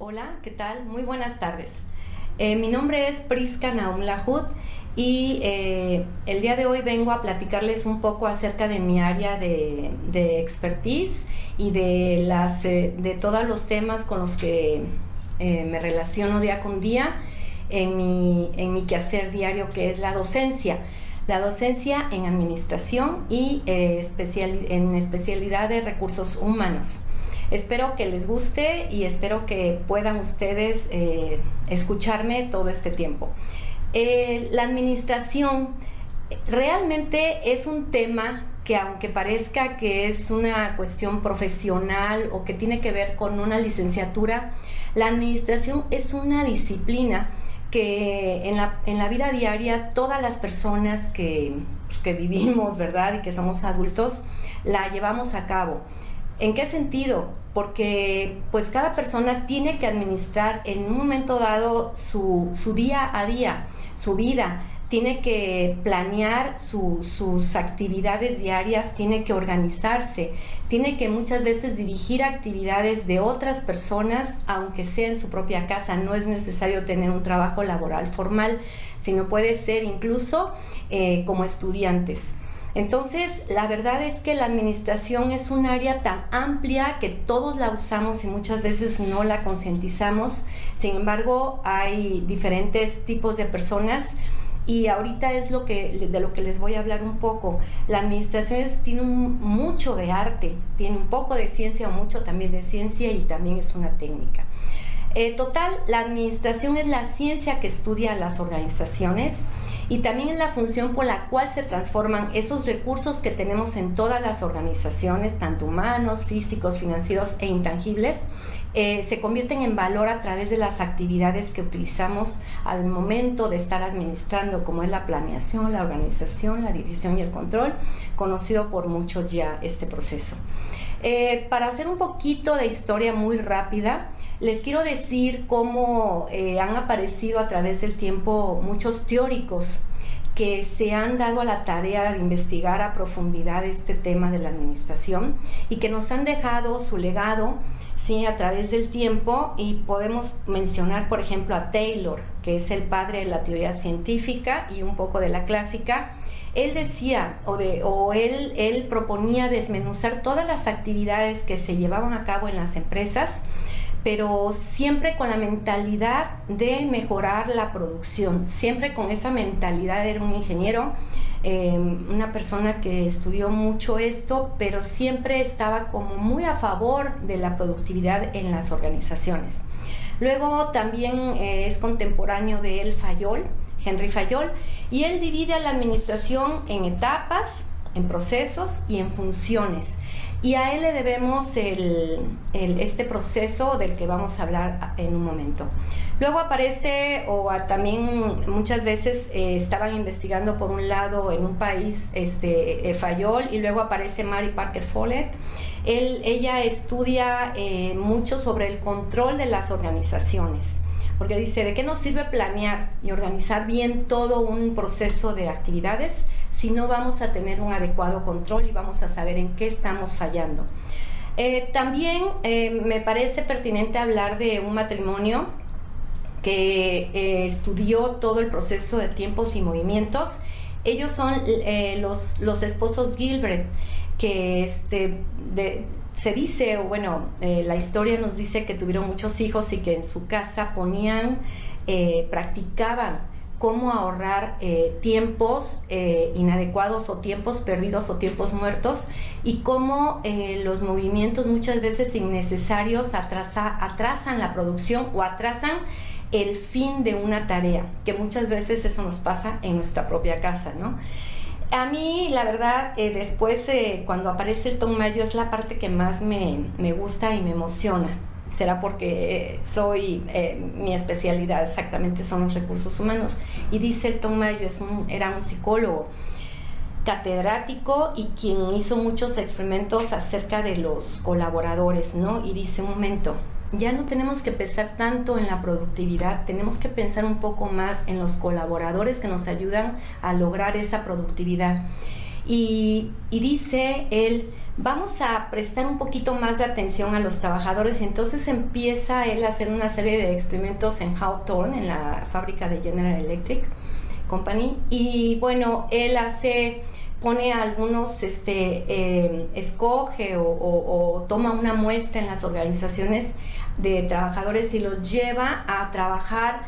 Hola, ¿qué tal? Muy buenas tardes. Eh, mi nombre es Priska Naum Lahut y eh, el día de hoy vengo a platicarles un poco acerca de mi área de, expertise y de, las, eh, de todos los temas con los que me relaciono día con día en mi, en mi quehacer diario que es la docencia. La docencia en administración y especial, en especialidad de recursos humanos. Espero que les guste y espero que puedan ustedes eh, escucharme todo este tiempo. Eh, la administración realmente es un tema que aunque parezca que es una cuestión profesional o que tiene que ver con una licenciatura, la administración es una disciplina que en la, en la vida diaria todas las personas que, pues, que vivimos, ¿verdad? Y que somos adultos, la llevamos a cabo. ¿En qué sentido? Porque pues cada persona tiene que administrar en un momento dado su, día a día, su vida, tiene que planear sus actividades diarias, tiene que organizarse, tiene que muchas veces dirigir actividades de otras personas, aunque sea en su propia casa. No es necesario tener un trabajo laboral formal, sino puede ser incluso eh, como estudiantes. Entonces, la verdad es que la administración es un área tan amplia que todos la usamos y muchas veces no la concientizamos. Sin embargo, hay diferentes tipos de personas y ahorita es lo que de lo que les voy a hablar un poco. La administración tiene mucho de arte, tiene un poco de ciencia o mucho también de ciencia y también es una técnica. Eh, total, la administración es la ciencia que estudia las organizaciones y también es la función por la cual se transforman esos recursos que tenemos en todas las organizaciones, tanto humanos, físicos, financieros e intangibles, eh, se convierten en valor a través de las actividades que utilizamos al momento de estar administrando, como es la planeación, la organización, la dirección y el control, conocido por muchos ya este proceso. Eh, para hacer un poquito de historia muy rápida, les quiero decir cómo eh, han aparecido a través del tiempo muchos teóricos que se han dado a la tarea de investigar a profundidad este tema de la administración y que nos han dejado su legado sí, a través del tiempo y podemos mencionar, por ejemplo, a Taylor, que es el padre de la teoría científica y un poco de la clásica. Él decía, o, de, o él, él proponía desmenuzar todas las actividades que se llevaban a cabo en las empresas pero siempre con la mentalidad de mejorar la producción, siempre con esa mentalidad, era un ingeniero, em, una persona que estudió mucho esto, pero siempre estaba como muy a favor de la productividad en las organizaciones. Luego también eh, es contemporáneo de él Fayol, Henry Fayol, y él divide a la administración en etapas, en procesos y en funciones. Y a él le debemos el, este proceso del que vamos a hablar en un momento. Luego aparece, o también muchas veces eh, estaban investigando por un lado en un país este, eh, Fayol y luego aparece Mary Parker Follett. Ella estudia eh, mucho sobre el control de las organizaciones porque dice, ¿de qué nos sirve planear y organizar bien todo un proceso de actividades si no vamos a tener un adecuado control y vamos a saber en qué estamos fallando. Eh, también eh, me parece pertinente hablar de un matrimonio que eh, estudió todo el proceso de tiempos y movimientos. Ellos son los, los, esposos Gilbert, que este, se dice, o bueno, la historia nos dice que tuvieron muchos hijos y que en su casa ponían, practicaban cómo ahorrar eh, tiempos eh, inadecuados o tiempos perdidos o tiempos muertos y cómo eh, los movimientos muchas veces innecesarios atrasan la producción o atrasan el fin de una tarea, que muchas veces eso nos pasa en nuestra propia casa, ¿no? A mí, la verdad, después cuando aparece el Tom Mayo es la parte que más me, me gusta y me emociona será porque soy, eh, mi especialidad exactamente son los recursos humanos. Y dice el Tom Mayo, es un, era un psicólogo catedrático y quien hizo muchos experimentos acerca de los colaboradores, ¿no? Y dice, un momento, ya no tenemos que pensar tanto en la productividad, tenemos que pensar un poco más en los colaboradores que nos ayudan a lograr esa productividad. Y, y dice él, vamos a prestar un poquito más de atención a los trabajadores. Entonces empieza él a hacer una serie de experimentos en Hawthorne, en la fábrica de General Electric Company. Y bueno, él hace pone algunos, este, eh, escoge o, toma una muestra en las organizaciones de trabajadores y los lleva a trabajar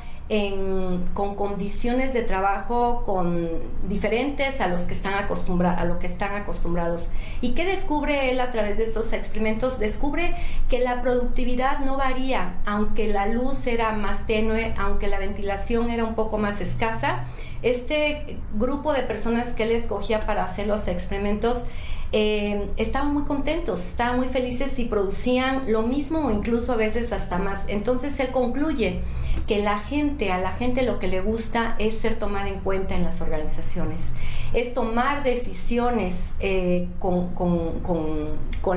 con condiciones de trabajo con diferentes a los que están acostumbrados a lo que están acostumbrados. Y qué descubre él a través de estos experimentos descubre que la productividad no varía aunque la luz era más tenue aunque la ventilación era un poco más escasa este grupo de personas que él escogía para hacer los experimentos eh, estaban muy contentos, estaban muy felices y producían lo mismo o incluso a veces hasta más. Entonces él concluye que la gente, a la gente lo que le gusta es ser tomada en cuenta en las organizaciones, es tomar decisiones eh, con,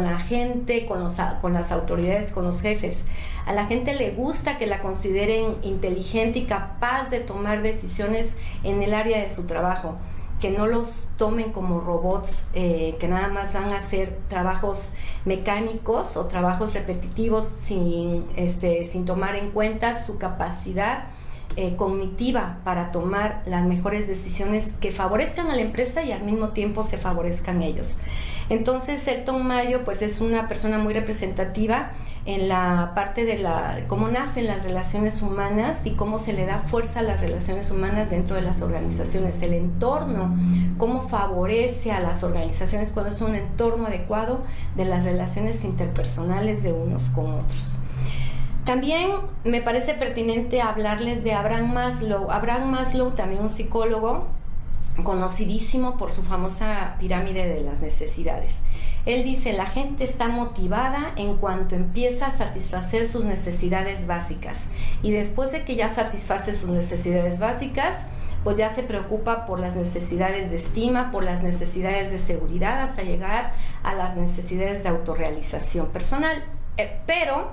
la gente, con, con las autoridades, con los jefes. A la gente le gusta que la consideren inteligente y capaz de tomar decisiones en el área de su trabajo que no los tomen como robots eh, que nada más van a hacer trabajos mecánicos o trabajos repetitivos sin, este, sin tomar en cuenta su capacidad eh, cognitiva para tomar las mejores decisiones que favorezcan a la empresa y al mismo tiempo se favorezcan ellos. Entonces, Elton Mayo pues es una persona muy representativa en la parte de la cómo nacen las relaciones humanas y cómo se le da fuerza a las relaciones humanas dentro de las organizaciones, el entorno, cómo favorece a las organizaciones cuando es un entorno adecuado de las relaciones interpersonales de unos con otros. También me parece pertinente hablarles de Abraham Maslow. Abraham Maslow, también un psicólogo, conocidísimo por su famosa pirámide de las necesidades. Él dice, la gente está motivada en cuanto empieza a satisfacer sus necesidades básicas y después de que ya satisface sus necesidades básicas, pues ya se preocupa por las necesidades de estima, por las necesidades de seguridad, hasta llegar a las necesidades de autorrealización personal. Eh, pero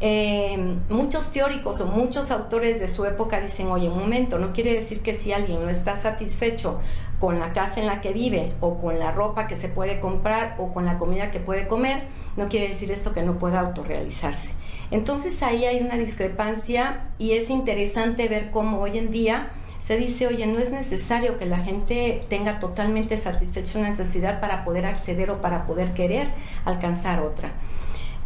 eh, muchos teóricos o muchos autores de su época dicen, oye, un momento, no quiere decir que si alguien no está satisfecho con la casa en la que vive o con la ropa que se puede comprar o con la comida que puede comer, no quiere decir esto que no pueda autorrealizarse. Entonces ahí hay una discrepancia y es interesante ver cómo hoy en día se dice, oye, no es necesario que la gente tenga totalmente satisfecha una necesidad para poder acceder o para poder querer alcanzar otra.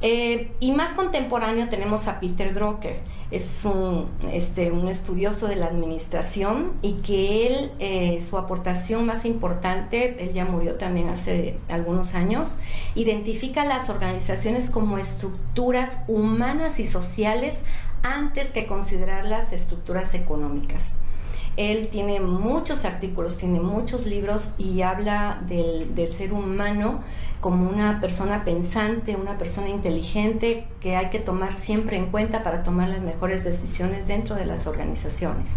Eh, y más contemporáneo tenemos a Peter Drucker, es un, este, un estudioso de la administración y que él, eh, su aportación más importante, él ya murió también hace algunos años, identifica las organizaciones como estructuras humanas y sociales antes que considerarlas estructuras económicas. Él tiene muchos artículos, tiene muchos libros y habla del, del ser humano como una persona pensante, una persona inteligente que hay que tomar siempre en cuenta para tomar las mejores decisiones dentro de las organizaciones.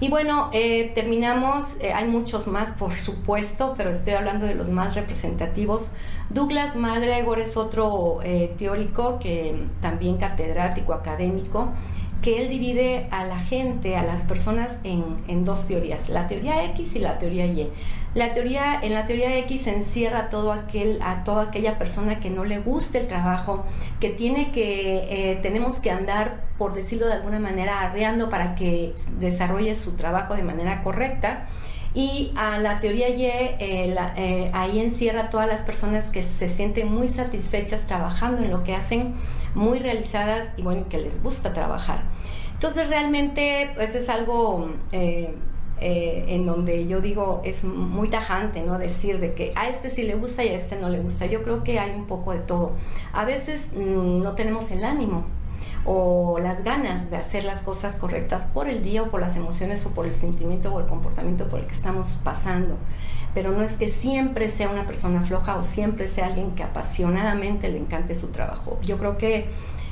Y bueno, eh, terminamos, eh, hay muchos más por supuesto, pero estoy hablando de los más representativos. Douglas MacGregor es otro eh, teórico que también catedrático académico que él divide a la gente, a las personas en, dos teorías, la teoría X y la teoría Y. La teoría, en la teoría X encierra todo aquel, a toda aquella persona que no le guste el trabajo, que tiene que, eh, tenemos que andar, por decirlo de alguna manera, arreando para que desarrolle su trabajo de manera correcta. Y a la teoría Y, eh, eh, ahí encierra a todas las personas que se sienten muy satisfechas trabajando en lo que hacen, muy realizadas y bueno, que les gusta trabajar. Entonces realmente pues es algo eh, en donde yo digo es muy tajante, ¿no? Decir de que a este sí le gusta y a este no le gusta. Yo creo que hay un poco de todo. A veces mm, no tenemos el ánimo o las ganas de hacer las cosas correctas por el día o por las emociones o por el sentimiento o el comportamiento por el que estamos pasando. Pero no es que siempre sea una persona floja o siempre sea alguien que apasionadamente le encante su trabajo. Yo creo que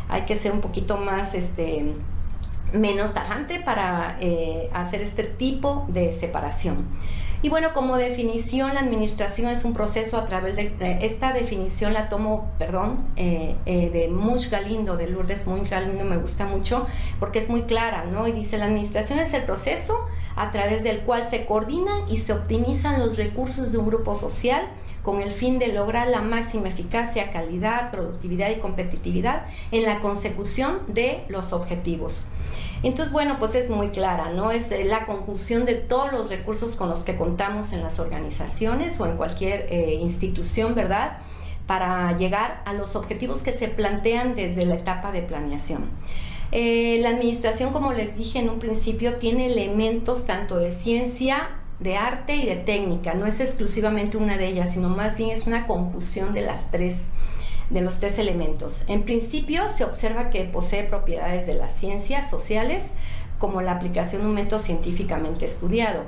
hay que ser un poquito más este, menos tajante para eh, hacer este tipo de separación. Y bueno, como definición, la administración es un proceso a través de, esta definición la tomo, perdón, eh, eh, de Mush Galindo, de Lourdes Mush Galindo, me gusta mucho porque es muy clara, ¿no? Y dice, la administración es el proceso a través del cual se coordinan y se optimizan los recursos de un grupo social con el fin de lograr la máxima eficacia, calidad, productividad y competitividad en la consecución de los objetivos. Entonces, bueno, pues es muy clara, ¿no? Es eh, la conjunción de todos los recursos con los que contamos en las organizaciones o en cualquier eh, institución, ¿verdad? Para llegar a los objetivos que se plantean desde la etapa de planeación. Eh, la administración, como les dije en un principio, tiene elementos tanto de ciencia, de arte y de técnica. No es exclusivamente una de ellas, sino más bien es una conjunción de las tres de los tres elementos. En principio se observa que posee propiedades de las ciencias sociales, como la aplicación de un método científicamente estudiado.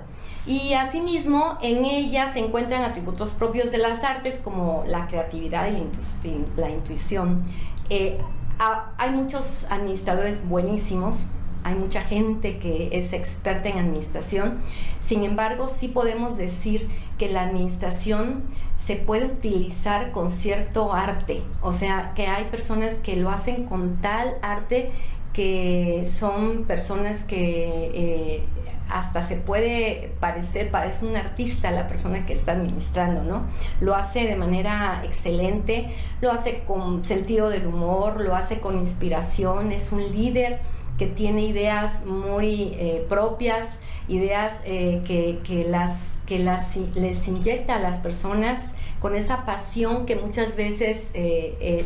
Y asimismo, en ella se encuentran atributos propios de las artes como la creatividad y la intuición. Eh, hay muchos administradores buenísimos, hay mucha gente que es experta en administración, sin embargo sí podemos decir que la administración se puede utilizar con cierto arte, o sea que hay personas que lo hacen con tal arte que son personas que eh, hasta se puede parecer, parece un artista la persona que está administrando, ¿no? Lo hace de manera excelente, lo hace con sentido del humor, lo hace con inspiración, es un líder que tiene ideas muy eh, propias, ideas eh, que, las, que las, les inyecta a las personas con esa pasión que muchas veces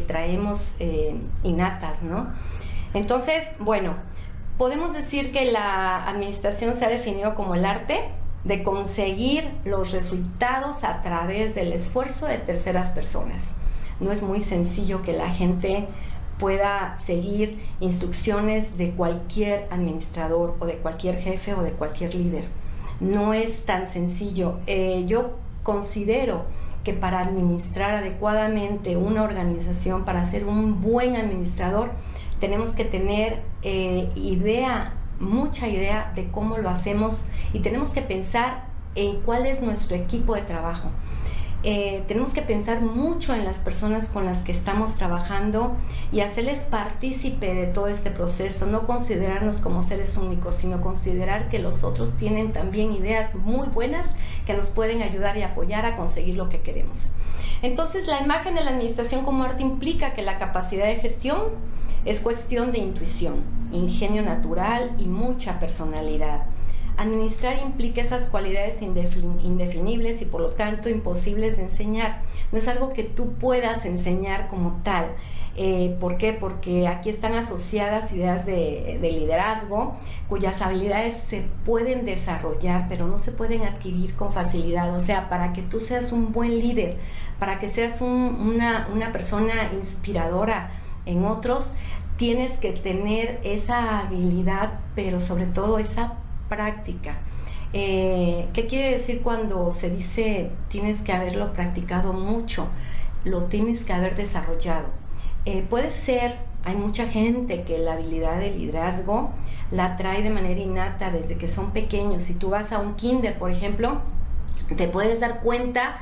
traemos innatas, ¿no? Entonces, bueno, podemos decir que la administración se ha definido como el arte de conseguir los resultados a través del esfuerzo de terceras personas. No es muy sencillo que la gente pueda seguir instrucciones de cualquier administrador o de cualquier jefe o de cualquier líder. No es tan sencillo. Eh, yo considero que para administrar adecuadamente una organización, para ser un buen administrador, tenemos que tener eh, idea, mucha idea de cómo lo hacemos y tenemos que pensar en cuál es nuestro equipo de trabajo. Eh, tenemos que pensar mucho en las personas con las que estamos trabajando y hacerles partícipe de todo este proceso, no considerarnos como seres únicos, sino considerar que los otros tienen también ideas muy buenas que nos pueden ayudar y apoyar a conseguir lo que queremos. Entonces, la imagen de la administración como arte implica que la capacidad de gestión es cuestión de intuición, ingenio natural y mucha personalidad. Administrar implica esas cualidades indefinibles y por lo tanto imposibles de enseñar. No es algo que tú puedas enseñar como tal. Eh, ¿Por qué? Porque aquí están asociadas ideas de, liderazgo cuyas habilidades se pueden desarrollar, pero no se pueden adquirir con facilidad. O sea, para que tú seas un buen líder, para que seas una, una persona inspiradora en otros, tienes que tener esa habilidad, pero sobre todo esa práctica. Eh, ¿Qué quiere decir cuando se dice tienes que haberlo practicado mucho? Lo tienes que haber desarrollado. Eh, puede ser, hay mucha gente que la habilidad de liderazgo la trae de manera innata desde que son pequeños. Si tú vas a un kinder, por ejemplo, te puedes dar cuenta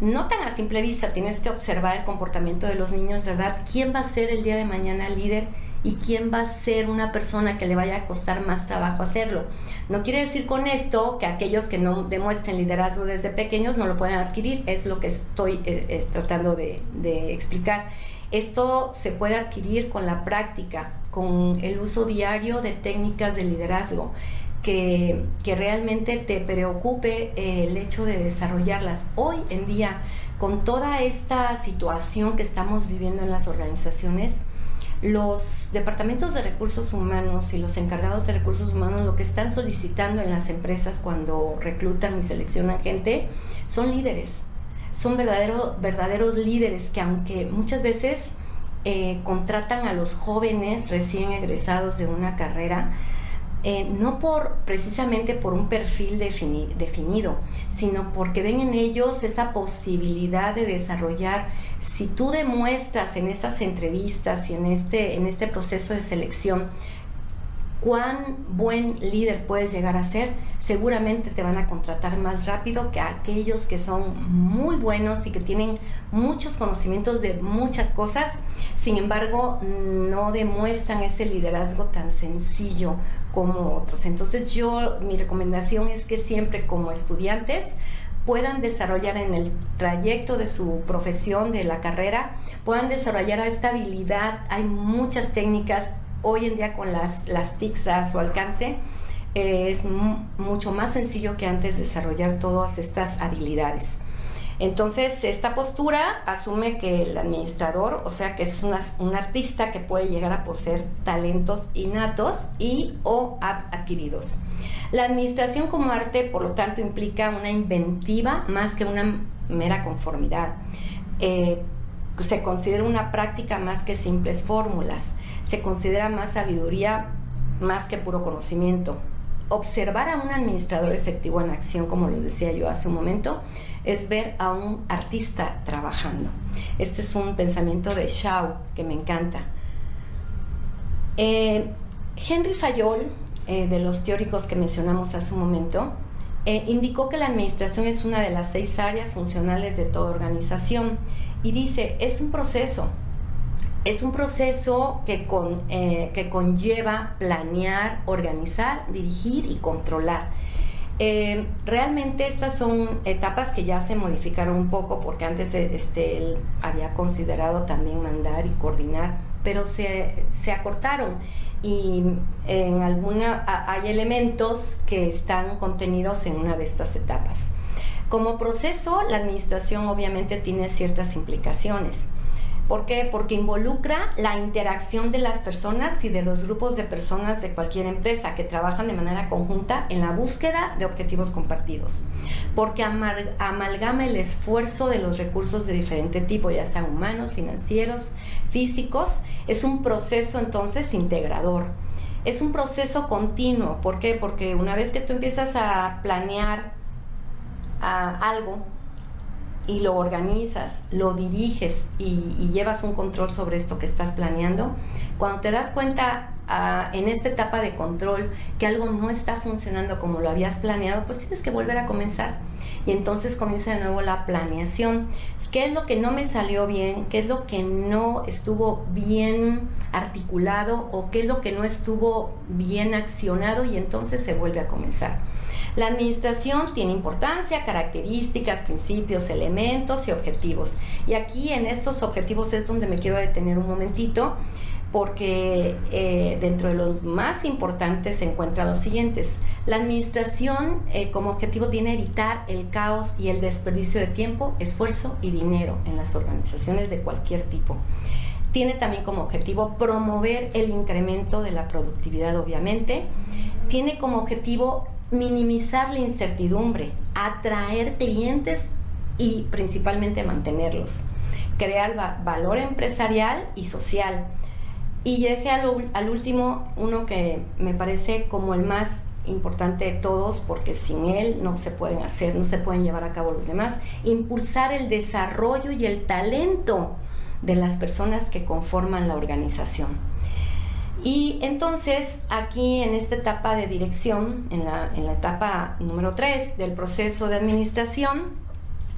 no tan a simple vista, tienes que observar el comportamiento de los niños, ¿verdad? ¿Quién va a ser el día de mañana líder y quién va a ser una persona que le vaya a costar más trabajo hacerlo. No quiere decir con esto que aquellos que no demuestren liderazgo desde pequeños no lo puedan adquirir, es lo que estoy eh, tratando de, explicar. Esto se puede adquirir con la práctica, con el uso diario de técnicas de liderazgo. Que, realmente te preocupe eh, el hecho de desarrollarlas. Hoy en día, con toda esta situación que estamos viviendo en las organizaciones, los departamentos de recursos humanos y los encargados de recursos humanos lo que están solicitando en las empresas cuando reclutan y seleccionan gente son líderes, son verdaderos líderes que aunque muchas veces eh, contratan a los jóvenes recién egresados de una carrera, eh, no por precisamente por un perfil definido, sino porque ven en ellos esa posibilidad de desarrollar. Si tú demuestras en esas entrevistas y en este, en este proceso de selección cuán buen líder puedes llegar a ser, seguramente te van a contratar más rápido que aquellos que son muy buenos y que tienen muchos conocimientos de muchas cosas, sin embargo no demuestran ese liderazgo tan sencillo como otros. Entonces yo, mi recomendación es que siempre como estudiantes puedan desarrollar en el trayecto de su profesión, de la carrera, puedan desarrollar esta habilidad. Hay muchas técnicas hoy en día con las, las TICs a su alcance. es mucho más sencillo que antes desarrollar todas estas habilidades. Entonces, esta postura asume que el administrador, o sea, que es un artista que puede llegar a poseer talentos innatos y o adquiridos. La administración como arte, por lo tanto, implica una inventiva más que una mera conformidad. Eh, se considera una práctica más que simples fórmulas. Se considera más sabiduría más que puro conocimiento. Observar a un administrador efectivo en acción, como les decía yo hace un momento, es ver a un artista trabajando. Este es un pensamiento de Shaw que me encanta. Eh, Henry Fayol, eh, de los teóricos que mencionamos hace un momento, eh, indicó que la administración es una de las seis áreas funcionales de toda organización y dice, es un proceso, es un proceso que, con, que conlleva planear, organizar, dirigir y controlar. Eh, realmente estas son etapas que ya se modificaron un poco porque antes este, él había considerado también mandar y coordinar, pero se, se acortaron y en alguna hay elementos que están contenidos en una de estas etapas. Como proceso, la administración obviamente tiene ciertas implicaciones. ¿Por qué? Porque involucra la interacción de las personas y de los grupos de personas de cualquier empresa que trabajan de manera conjunta en la búsqueda de objetivos compartidos. Porque amalgama el esfuerzo de los recursos de diferente tipo, ya sean humanos, financieros, físicos. Es un proceso entonces integrador. Es un proceso continuo. ¿Por qué? Porque una vez que tú empiezas a planear algo, y lo organizas, lo diriges y, llevas un control sobre esto que estás planeando, cuando te das cuenta ah, en esta etapa de control que algo no está funcionando como lo habías planeado, pues tienes que volver a comenzar. Y entonces comienza de nuevo la planeación. ¿Qué es lo que no me salió bien? ¿Qué es lo que no estuvo bien articulado? ¿O qué es lo que no estuvo bien accionado? Y entonces se vuelve a comenzar. La administración tiene importancia, características, principios, elementos y objetivos. Y aquí en estos objetivos es donde me quiero detener un momentito porque eh, dentro de los más importantes se encuentran los siguientes. La administración eh, como objetivo tiene evitar el caos y el desperdicio de tiempo, esfuerzo y dinero en las organizaciones de cualquier tipo. Tiene también como objetivo promover el incremento de la productividad, obviamente. Tiene como objetivo minimizar la incertidumbre, atraer clientes y principalmente mantenerlos, crear valor empresarial y social. Y dejé al, al último uno que me parece como el más importante de todos, porque sin él no se pueden hacer, no se pueden llevar a cabo los demás, impulsar el desarrollo y el talento de las personas que conforman la organización. Y entonces aquí en esta etapa de dirección, en la, etapa número 3 del proceso de administración,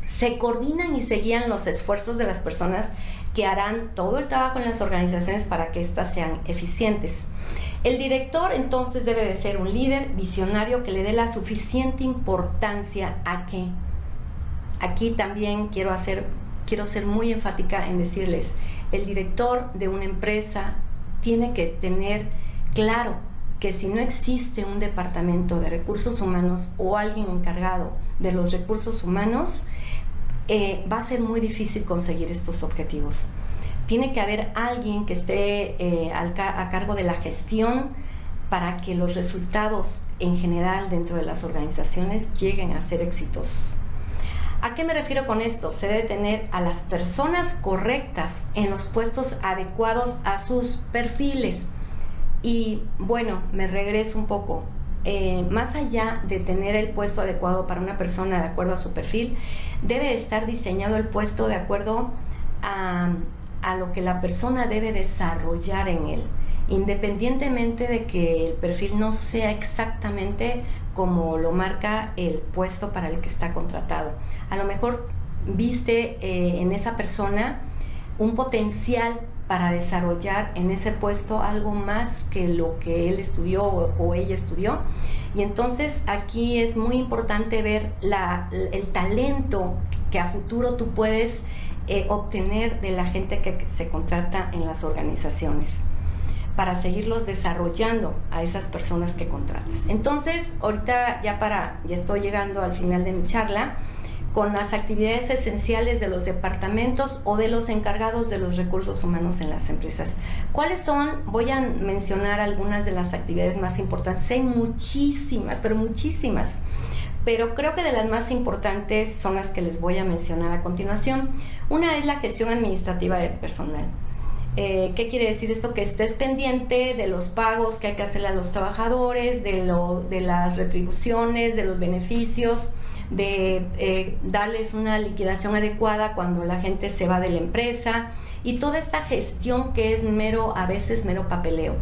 se coordinan y se guían los esfuerzos de las personas que harán todo el trabajo en las organizaciones para que éstas sean eficientes. El director entonces debe de ser un líder visionario que le dé la suficiente importancia a que aquí también quiero hacer quiero ser muy enfática en decirles, el director de una empresa tiene que tener claro que si no existe un departamento de recursos humanos o alguien encargado de los recursos humanos, eh, va a ser muy difícil conseguir estos objetivos. Tiene que haber alguien que esté eh, a cargo de la gestión para que los resultados en general dentro de las organizaciones lleguen a ser exitosos. ¿A qué me refiero con esto? Se debe tener a las personas correctas en los puestos adecuados a sus perfiles. Y bueno, me regreso un poco. Eh, más allá de tener el puesto adecuado para una persona de acuerdo a su perfil, debe estar diseñado el puesto de acuerdo a, a lo que la persona debe desarrollar en él. independientemente de que el perfil no sea exactamente como lo marca el puesto para el que está contratado. A lo mejor viste eh, en esa persona un potencial para desarrollar en ese puesto algo más que lo que él estudió o, ella estudió. Y entonces aquí es muy importante ver el talento que a futuro tú puedes eh, obtener de la gente que se contrata en las organizaciones para seguirlos desarrollando a esas personas que contratas. Entonces, ahorita ya para, ya estoy llegando al final de mi charla, con las actividades esenciales de los departamentos o de los encargados de los recursos humanos en las empresas. ¿Cuáles son? Voy a mencionar algunas de las actividades más importantes. Hay muchísimas, pero muchísimas. Pero creo que de las más importantes son las que les voy a mencionar a continuación. Una es la gestión administrativa del personal. Eh, ¿Qué quiere decir esto? Que estés pendiente de los pagos que hay que hacerle a los trabajadores, de, lo, de las retribuciones, de los beneficios, de eh, darles una liquidación adecuada cuando la gente se va de la empresa y toda esta gestión que es mero, a veces mero papeleo.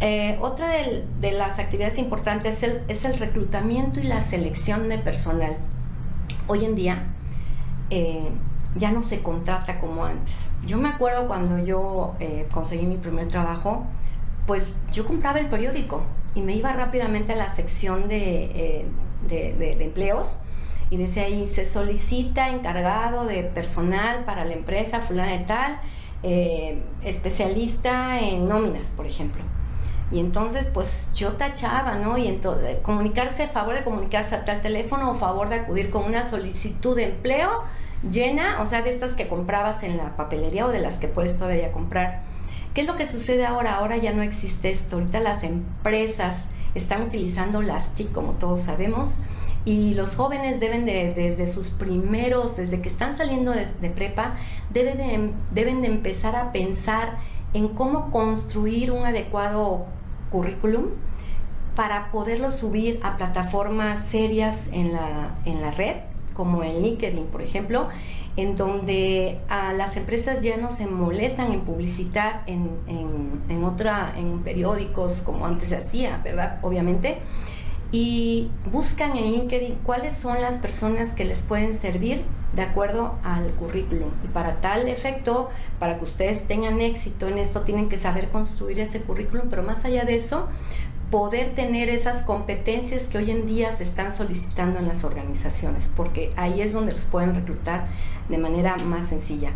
Eh, otra de, las actividades importantes es el, reclutamiento y la selección de personal. Hoy en día ya no se contrata como antes. Yo me acuerdo cuando yo conseguí mi primer trabajo, pues yo compraba el periódico y me iba rápidamente a la sección de, de, empleos y decía ahí, se solicita encargado de personal para la empresa fulana de tal, eh, especialista en nóminas, por ejemplo. Y entonces, pues yo tachaba, ¿no? Y entonces, comunicarse, favor de comunicarse a tal teléfono o favor de acudir con una solicitud de empleo llena, o sea, de estas que comprabas en la papelería o de las que puedes todavía comprar. ¿Qué es lo que sucede ahora? Ahora ya no existe esto. Ahorita las empresas están utilizando las TIC, como todos sabemos, y los jóvenes deben de, desde sus primeros, desde que están saliendo de, prepa, deben de, deben de empezar a pensar en cómo construir un adecuado currículum para poderlo subir a plataformas serias en la, en la red, como en LinkedIn, por ejemplo, en donde a las empresas ya no se molestan en publicitar en, en, otra, en periódicos como antes se hacía, ¿verdad? Obviamente. Y buscan en LinkedIn cuáles son las personas que les pueden servir de acuerdo al currículum. Y para tal efecto, para que ustedes tengan éxito en esto, tienen que saber construir ese currículum, pero más allá de eso, poder tener esas competencias que hoy en día se están solicitando en las organizaciones, porque ahí es donde los pueden reclutar de manera más sencilla.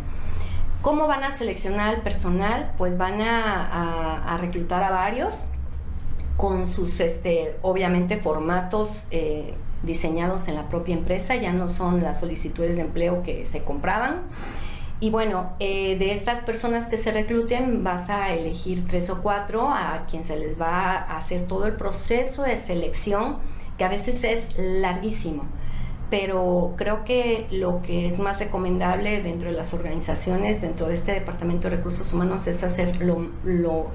¿Cómo van a seleccionar al personal? Pues van a, reclutar a varios con sus, este, obviamente, formatos eh, diseñados en la propia empresa, ya no son las solicitudes de empleo que se compraban y bueno, eh, de estas personas que se recluten vas a elegir tres o cuatro a quien se les va a hacer todo el proceso de selección, que a veces es larguísimo. Pero creo que lo que es más recomendable dentro de las organizaciones, dentro de este Departamento de Recursos Humanos, es hacerlo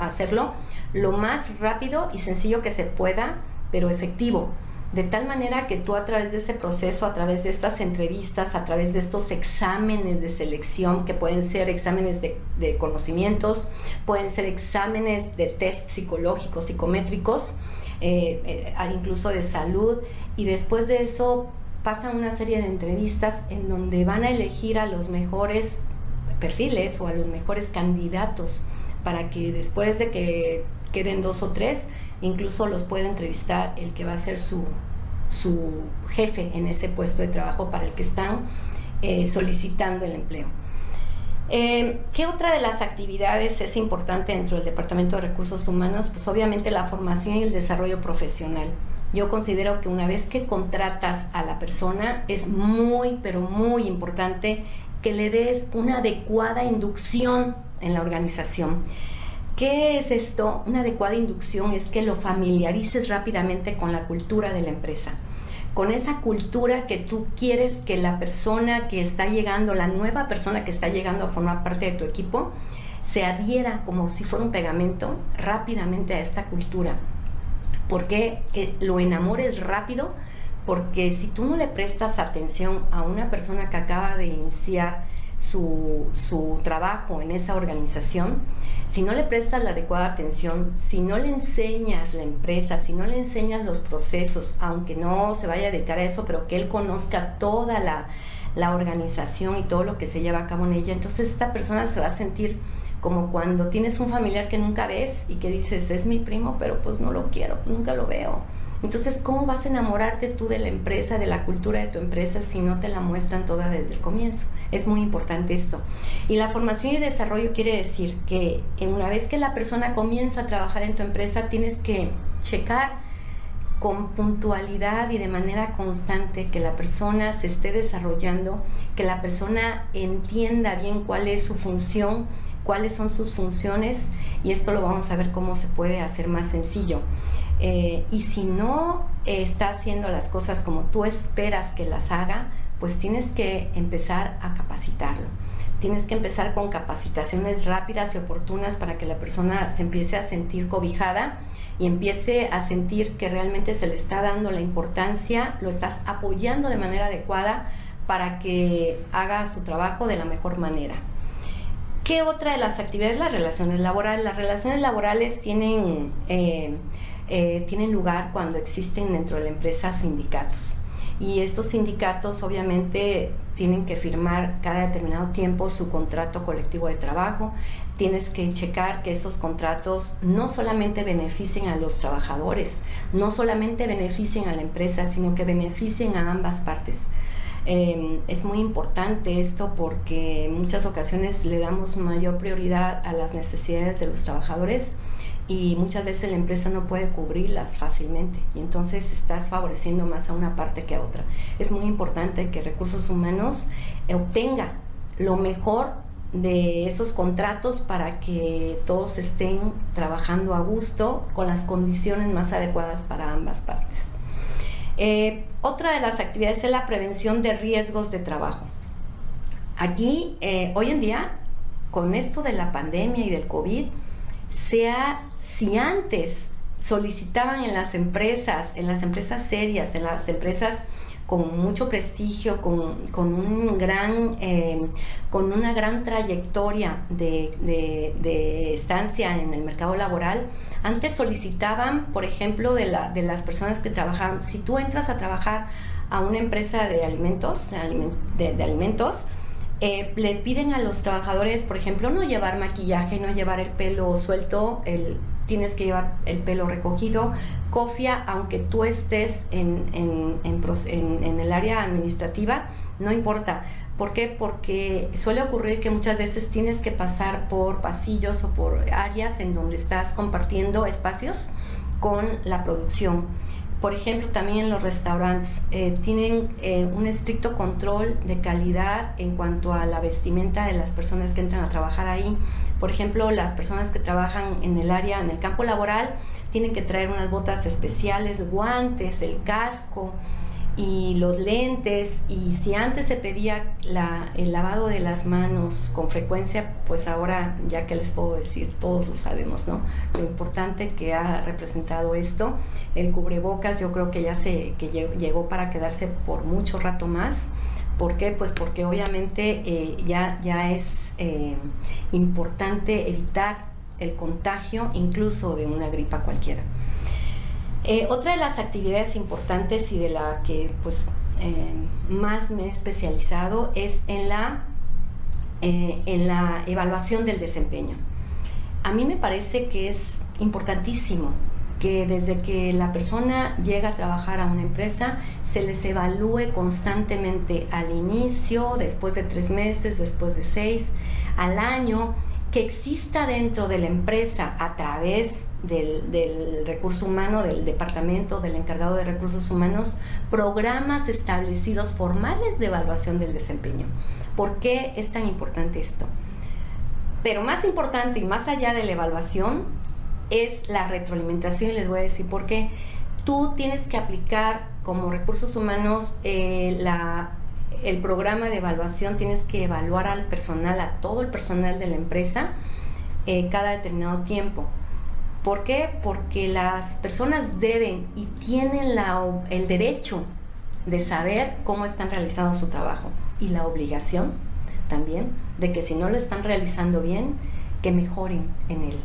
hacerlo lo más rápido y sencillo que se pueda, pero efectivo de tal manera que tú a través de ese proceso, a través de estas entrevistas, a través de estos exámenes de selección, que pueden ser exámenes de, conocimientos, pueden ser exámenes de test psicológicos, psicométricos, eh, eh, incluso de salud, y después de eso pasan una serie de entrevistas en donde van a elegir a los mejores perfiles o a los mejores candidatos para que después de que queden dos o tres, incluso los puede entrevistar el que va a ser su, su jefe en ese puesto de trabajo para el que están eh, solicitando el empleo. Eh, ¿Qué otra de las actividades es importante dentro del Departamento de Recursos Humanos? Pues obviamente la formación y el desarrollo profesional. Yo considero que una vez que contratas a la persona es muy, pero muy importante que le des una adecuada inducción en la organización. ¿Qué es esto? Una adecuada inducción es que lo familiarices rápidamente con la cultura de la empresa, con esa cultura que tú quieres que la persona que está llegando, la nueva persona que está llegando a formar parte de tu equipo, se adhiera como si fuera un pegamento rápidamente a esta cultura. Porque que lo enamores rápido, porque si tú no le prestas atención a una persona que acaba de iniciar su, su trabajo en esa organización, si no le prestas la adecuada atención, si no le enseñas la empresa, si no le enseñas los procesos, aunque no se vaya a dedicar a eso, pero que él conozca toda la, la organización y todo lo que se lleva a cabo en ella, entonces esta persona se va a sentir como cuando tienes un familiar que nunca ves y que dices, es mi primo, pero pues no lo quiero, nunca lo veo. Entonces, ¿cómo vas a enamorarte tú de la empresa, de la cultura de tu empresa, si no te la muestran toda desde el comienzo? Es muy importante esto. Y la formación y desarrollo quiere decir que una vez que la persona comienza a trabajar en tu empresa, tienes que checar con puntualidad y de manera constante que la persona se esté desarrollando, que la persona entienda bien cuál es su función, cuáles son sus funciones y esto lo vamos a ver cómo se puede hacer más sencillo. Eh, y si no está haciendo las cosas como tú esperas que las haga, pues tienes que empezar a capacitarlo. Tienes que empezar con capacitaciones rápidas y oportunas para que la persona se empiece a sentir cobijada y empiece a sentir que realmente se le está dando la importancia, lo estás apoyando de manera adecuada para que haga su trabajo de la mejor manera. ¿Qué otra de las actividades? Las relaciones laborales. Las relaciones laborales tienen... Eh, eh, tienen lugar cuando existen dentro de la empresa sindicatos. Y estos sindicatos obviamente tienen que firmar cada determinado tiempo su contrato colectivo de trabajo. Tienes que checar que esos contratos no solamente beneficien a los trabajadores, no solamente beneficien a la empresa, sino que beneficien a ambas partes. Em, es muy importante esto porque en muchas ocasiones le damos mayor prioridad a las necesidades de los trabajadores y muchas veces la empresa no puede cubrirlas fácilmente y entonces estás favoreciendo más a una parte que a otra. Es muy importante que recursos humanos obtenga lo mejor de esos contratos para que todos estén trabajando a gusto con las condiciones más adecuadas para ambas partes. Eh, otra de las actividades es la prevención de riesgos de trabajo. Aquí, eh, hoy en día, con esto de la pandemia y del COVID, se ha si antes solicitaban en las empresas, en las empresas serias, en las empresas con mucho prestigio, con, un gran, eh, con una gran trayectoria de, estancia en el mercado laboral, antes solicitaban, por ejemplo, de, la, de las personas que trabajaban, si tú entras a trabajar a una empresa de alimentos, de, alimentos, eh, le piden a los trabajadores, por ejemplo, no llevar maquillaje, no llevar el pelo suelto, el tienes que llevar el pelo recogido, cofia, aunque tú estés en, en, el área administrativa, no importa. ¿Por qué? Porque suele ocurrir que muchas veces tienes que pasar por pasillos o por áreas en donde estás compartiendo espacios con la producción. Por ejemplo, también los restaurantes eh, tienen eh, un estricto control de calidad en cuanto a la vestimenta de las personas que entran a trabajar ahí. Por ejemplo, las personas que trabajan en el área, en el campo laboral, tienen que traer unas botas especiales, guantes, el casco y los lentes. Y si antes se pedía el lavado de las manos con frecuencia, pues ahora ya que les puedo decir, todos lo sabemos, ¿no? Lo importante que ha representado esto. El cubrebocas yo creo que ya se que llegó para quedarse por mucho rato más. ¿Por qué? Pues porque obviamente eh, ya, ya es eh, importante evitar el contagio incluso de una gripa cualquiera. Eh, otra de las actividades importantes y de la que pues más me he especializado es en la, en la evaluación del desempeño. A mí me parece que es importantísimo que desde que la persona llega a trabajar a una empresa se les evalúe constantemente al inicio, después de tres meses, después de seis, al año, que exista dentro de la empresa a través del, recurso humano, del departamento, del encargado de recursos humanos, programas establecidos formales de evaluación del desempeño. ¿Por qué es tan importante esto? Pero más importante y más allá de la evaluación, es la retroalimentación y les voy a decir por qué. Tú tienes que aplicar como recursos humanos eh, el programa de evaluación, tienes que evaluar al personal, a todo el personal de la empresa eh, cada determinado tiempo. ¿Por qué? Porque las personas deben y tienen la, el derecho de saber cómo están realizando su trabajo y la obligación también de que si no lo están realizando bien, que mejoren en él.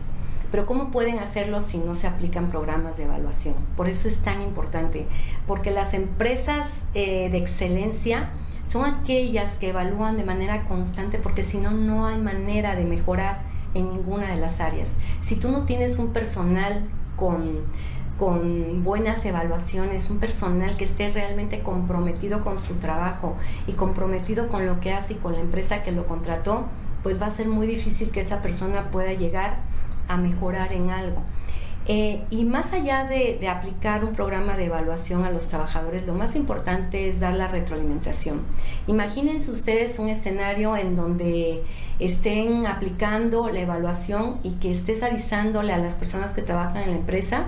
Pero ¿cómo pueden hacerlo si no se aplican programas de evaluación? Por eso es tan importante, porque las empresas eh, de excelencia son aquellas que evalúan de manera constante, porque si no, no hay manera de mejorar en ninguna de las áreas. Si tú no tienes un personal con con buenas evaluaciones, un personal que esté realmente comprometido con su trabajo y comprometido con lo que hace y con la empresa que lo contrató, pues va a ser muy difícil que esa persona pueda llegar a mejorar en algo. Eh, y más allá de, aplicar un programa de evaluación a los trabajadores, lo más importante es dar la retroalimentación. Imagínense ustedes un escenario en donde estén aplicando la evaluación y que estés avisándole a las personas que trabajan en la empresa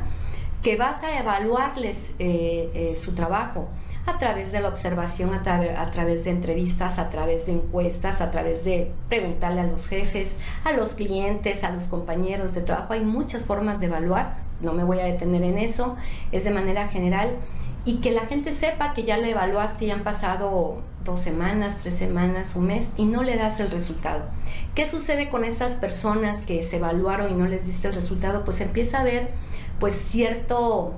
que vas a evaluarles eh, eh, su trabajo a través de la observación, a, a, través de entrevistas, a través de encuestas, a través de preguntarle a los jefes, a los clientes, a los compañeros de trabajo. Hay muchas formas de evaluar, no me voy a detener en eso, es de manera general. Y que la gente sepa que ya le evaluaste y han pasado dos semanas, tres semanas, un mes y no le das el resultado. ¿Qué sucede con esas personas que se evaluaron y no les diste el resultado? Pues empieza a ver pues cierto,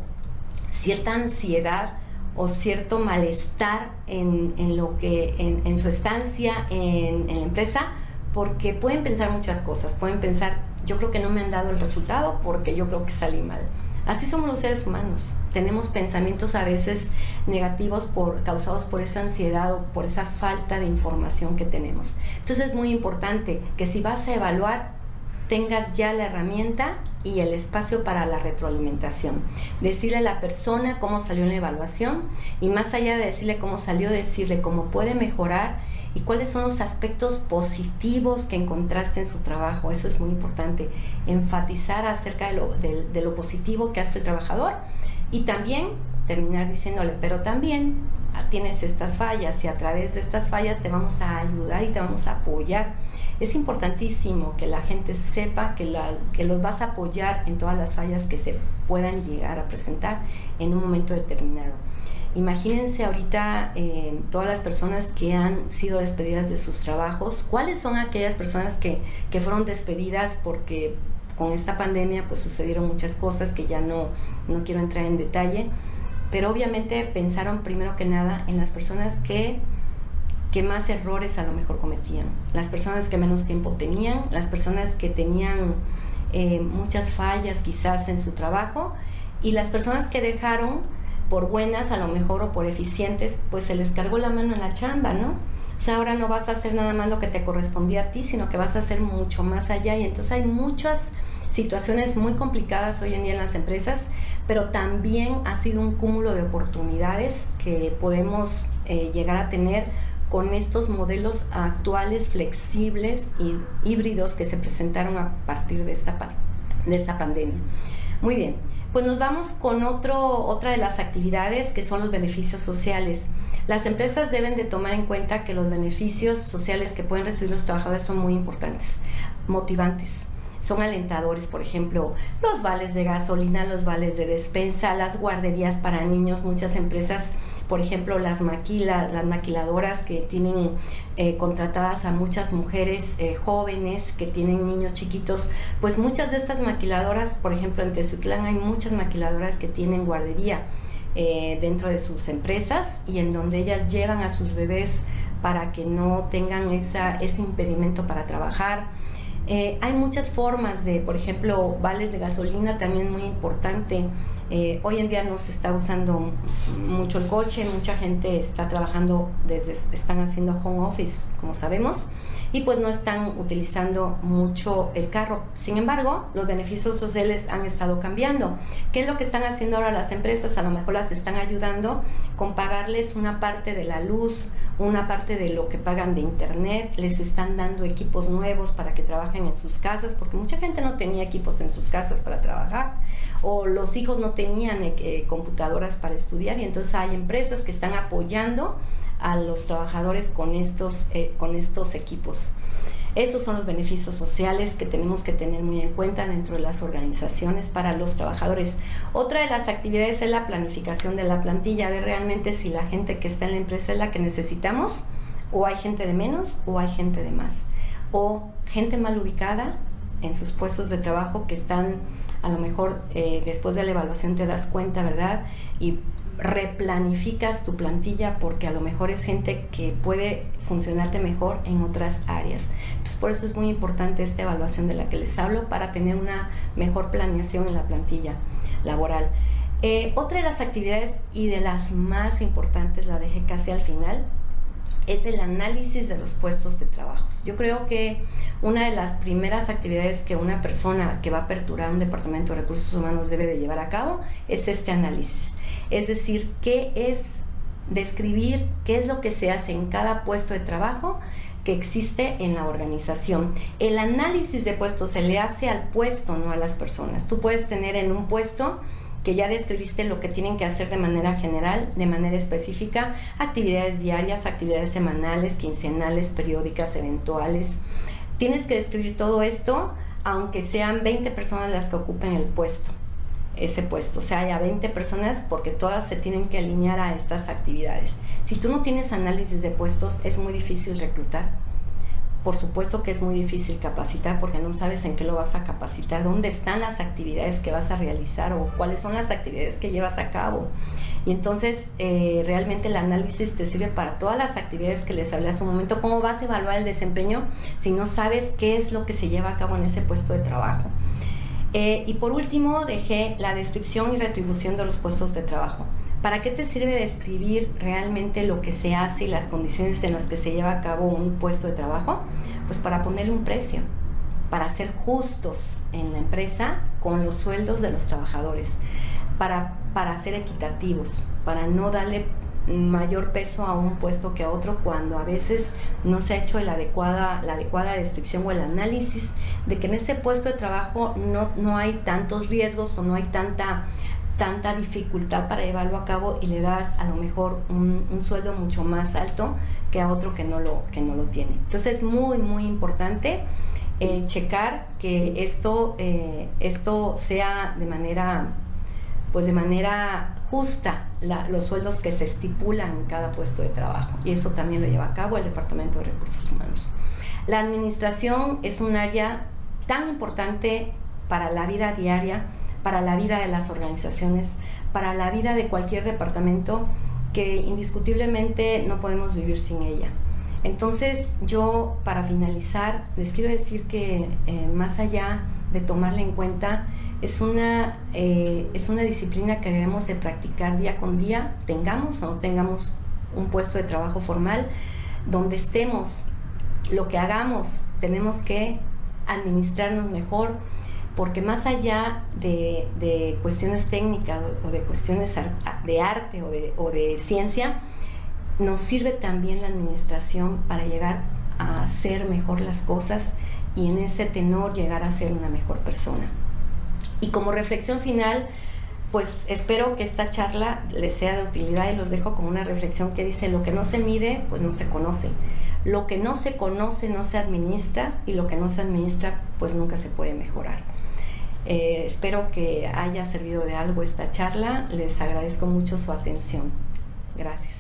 cierta ansiedad o cierto malestar en, lo que, en, su estancia en, la empresa, porque pueden pensar muchas cosas, pueden pensar, yo creo que no me han dado el resultado porque yo creo que salí mal. Así somos los seres humanos. Tenemos pensamientos a veces negativos por, causados por esa ansiedad o por esa falta de información que tenemos. Entonces es muy importante que si vas a evaluar, tengas ya la herramienta y el espacio para la retroalimentación. Decirle a la persona cómo salió en la evaluación y más allá de decirle cómo salió, decirle cómo puede mejorar y cuáles son los aspectos positivos que encontraste en su trabajo. Eso es muy importante, enfatizar acerca de lo, de lo positivo que hace el trabajador y también terminar diciéndole, pero también tienes estas fallas y a través de estas fallas te vamos a ayudar y te vamos a apoyar es importantísimo que la gente sepa que, los vas a apoyar en todas las fallas que se puedan llegar a presentar en un momento determinado. Imagínense ahorita eh, todas las personas que han sido despedidas de sus trabajos, cuáles son aquellas personas que, que fueron despedidas porque con esta pandemia pues sucedieron muchas cosas que ya no, no quiero entrar en detalle, pero obviamente pensaron primero que nada en las personas que que más errores a lo mejor cometían, las personas que menos tiempo tenían, las personas que tenían eh, muchas fallas quizás en su trabajo y las personas que dejaron por buenas a lo mejor o por eficientes, pues se les cargó la mano en la chamba, ¿no? O sea, ahora no vas a hacer nada más lo que te correspondía a ti, sino que vas a hacer mucho más allá y entonces hay muchas situaciones muy complicadas hoy en día en las empresas, pero también ha sido un cúmulo de oportunidades que podemos eh, llegar a tener con estos modelos actuales flexibles y híbridos que se presentaron a partir de esta, de esta pandemia. Muy bien, pues nos vamos con otro, otra de las actividades que son los beneficios sociales. Las empresas deben de tomar en cuenta que los beneficios sociales que pueden recibir los trabajadores son muy importantes, motivantes son alentadores, por ejemplo, los vales de gasolina, los vales de despensa, las guarderías para niños, muchas empresas por ejemplo, las, maquila, las maquiladoras que tienen eh, contratadas a muchas mujeres eh, jóvenes que tienen niños chiquitos, pues muchas de estas maquiladoras, por ejemplo, en Tezutlán hay muchas maquiladoras que tienen guardería eh, dentro de sus empresas y en donde ellas llevan a sus bebés para que no tengan esa, ese impedimento para trabajar. hay muchas formas de, por ejemplo, vales de gasolina también muy importante. Eh, hoy en día no se está usando mucho el coche, mucha gente está trabajando desde, están haciendo home office, como sabemos, y pues no están utilizando mucho el carro. Sin embargo, los beneficios sociales han estado cambiando. ¿Qué es lo que están haciendo ahora las empresas? A lo mejor las están ayudando con pagarles una parte de la luz, una parte de lo que pagan de internet, les están dando equipos nuevos para que trabajen en sus casas, porque mucha gente no tenía equipos en sus casas para trabajar o los hijos no tenían eh, eh, computadoras para estudiar y entonces hay empresas que están apoyando a los trabajadores con estos, eh, con estos equipos. Esos son los beneficios sociales que tenemos que tener muy en cuenta dentro de las organizaciones para los trabajadores. Otra de las actividades es la planificación de la plantilla, ver realmente si la gente que está en la empresa es la que necesitamos O hay gente de menos o hay gente de más. O gente mal ubicada en sus puestos de trabajo que están, a lo mejor eh, después de la evaluación te das cuenta, ¿verdad? Y replanificas tu plantilla porque a lo mejor es gente que puede funcionarte mejor en otras áreas. Entonces por eso es muy importante esta evaluación de la que les hablo para tener una mejor planeación en la plantilla laboral. Eh, otra de las actividades y de las más importantes, la dejé casi al final, es el análisis de los puestos de trabajo. Yo creo que una de las primeras actividades que una persona que va a aperturar un departamento de recursos humanos debe de llevar a cabo es este análisis. Es decir, qué es describir qué es lo que se hace en cada puesto de trabajo que existe en la organización. El análisis de puestos se le hace al puesto, no a las personas. Tú puedes tener en un puesto que ya describiste lo que tienen que hacer de manera general, de manera específica, actividades diarias, actividades semanales, quincenales, periódicas, eventuales. Tienes que describir todo esto, aunque sean 20 personas las que ocupen el puesto, ese puesto. O sea, haya 20 personas porque todas se tienen que alinear a estas actividades. Si tú no tienes análisis de puestos, es muy difícil reclutar por supuesto que es muy difícil capacitar porque no sabes en qué lo vas a capacitar, dónde están las actividades que vas a realizar o cuáles son las actividades que llevas a cabo. Y entonces eh, realmente el análisis te sirve para todas las actividades que les hablé hace un momento. ¿Cómo vas a evaluar el desempeño si no sabes qué es lo que se lleva a cabo en ese puesto de trabajo? Eh, y por último dejé la descripción y retribución de los puestos de trabajo. ¿Para qué te sirve describir realmente lo que se hace y las condiciones en las que se lleva a cabo un puesto de trabajo? Pues para ponerle un precio, para ser justos en la empresa con los sueldos de los trabajadores, para, para ser equitativos, para no darle mayor peso a un puesto que a otro cuando a veces no se ha hecho la adecuada, la adecuada descripción o el análisis de que en ese puesto de trabajo no, no hay tantos riesgos o no hay tanta tanta dificultad para llevarlo a cabo y le das a lo mejor un, sueldo mucho más alto que a otro que no lo, que no lo tiene. Entonces es muy, muy importante eh, checar que esto, eh, esto sea de manera, pues de manera justa los sueldos que se estipulan en cada puesto de trabajo. Y eso también lo lleva a cabo el Departamento de Recursos Humanos. La administración es un área tan importante para la vida diaria para la vida de las organizaciones, para la vida de cualquier departamento que indiscutiblemente no podemos vivir sin ella. Entonces yo para finalizar les quiero decir que eh, más allá de tomarla en cuenta, es una, eh, es una disciplina que debemos de practicar día con día, tengamos o no tengamos un puesto de trabajo formal, donde estemos, lo que hagamos, tenemos que administrarnos mejor, porque más allá de, cuestiones técnicas o de cuestiones de arte o de, ciencia, nos sirve también la administración para llegar a hacer mejor las cosas y en ese tenor llegar a ser una mejor persona. Y como reflexión final, pues espero que esta charla les sea de utilidad y los dejo con una reflexión que dice, lo que no se mide, pues no se conoce. Lo que no se conoce no se administra y lo que no se administra, pues nunca se puede mejorar. Eh, espero que haya servido de algo esta charla. Les agradezco mucho su atención. Gracias.